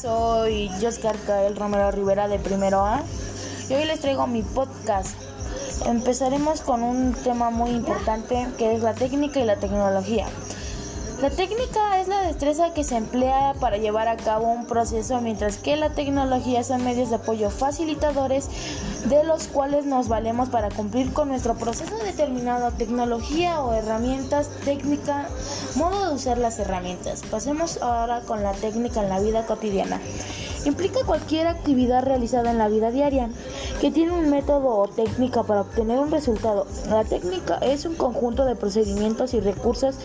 soy Joscar Cael Romero Rivera de Primero A y hoy les traigo mi podcast. Empezaremos con un tema muy importante que es la técnica y la tecnología. La técnica es la destreza que se emplea para llevar a cabo un proceso, mientras que la tecnología son medios de apoyo facilitadores de los cuales nos valemos para cumplir con nuestro proceso determinado, tecnología o herramientas, técnica, modo de usar las herramientas. Pasemos ahora con la técnica en la vida cotidiana. Implica cualquier actividad realizada en la vida diaria que tiene un método o técnica para obtener un resultado. La técnica es un conjunto de procedimientos y recursos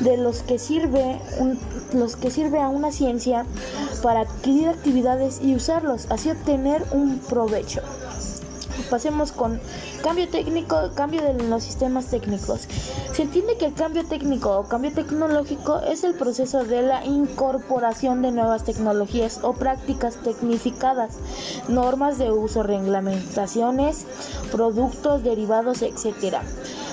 de los que sirve los que sirve a una ciencia para adquirir actividades y usarlos, así obtener un provecho. Pasemos con cambio técnico, cambio de los sistemas técnicos. Se entiende que el cambio técnico o cambio tecnológico es el proceso de la incorporación de nuevas tecnologías o prácticas tecnificadas, normas de uso, reglamentaciones, productos, derivados, etc.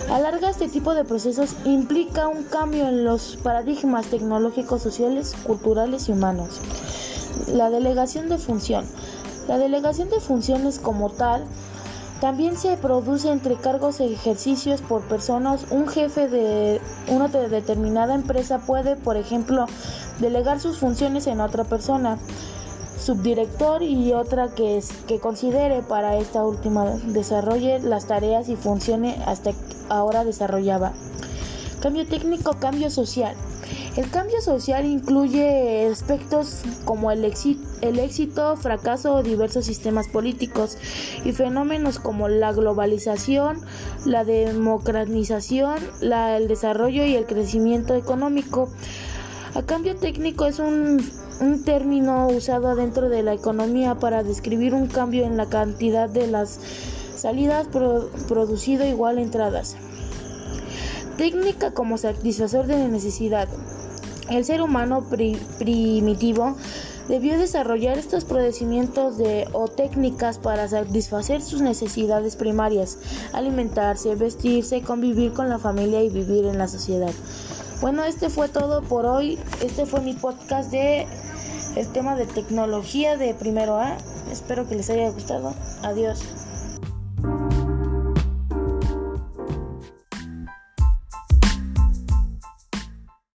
A larga, este tipo de procesos implica un cambio en los paradigmas tecnológicos, sociales, culturales y humanos. La delegación de función. La delegación de funciones como tal también se produce entre cargos e ejercicios por personas. Un jefe de una determinada empresa puede, por ejemplo, delegar sus funciones en otra persona, subdirector y otra que, que considere para esta última desarrolle las tareas y funciones hasta ahora desarrollaba. Cambio técnico, cambio social. El cambio social incluye aspectos como el, éxito, fracaso o diversos sistemas políticos y fenómenos como la globalización, la democratización, el desarrollo y el crecimiento económico. A cambio técnico es un, término usado dentro de la economía para describir un cambio en la cantidad de las salidas producido igual entradas. Técnica como satisfactor de necesidad. El ser humano primitivo debió desarrollar estos procedimientos de, o técnicas para satisfacer sus necesidades primarias, alimentarse, vestirse, convivir con la familia y vivir en la sociedad. Bueno, este fue todo por hoy. Este fue mi podcast de el tema de tecnología de primero A. Espero que les haya gustado. Adiós.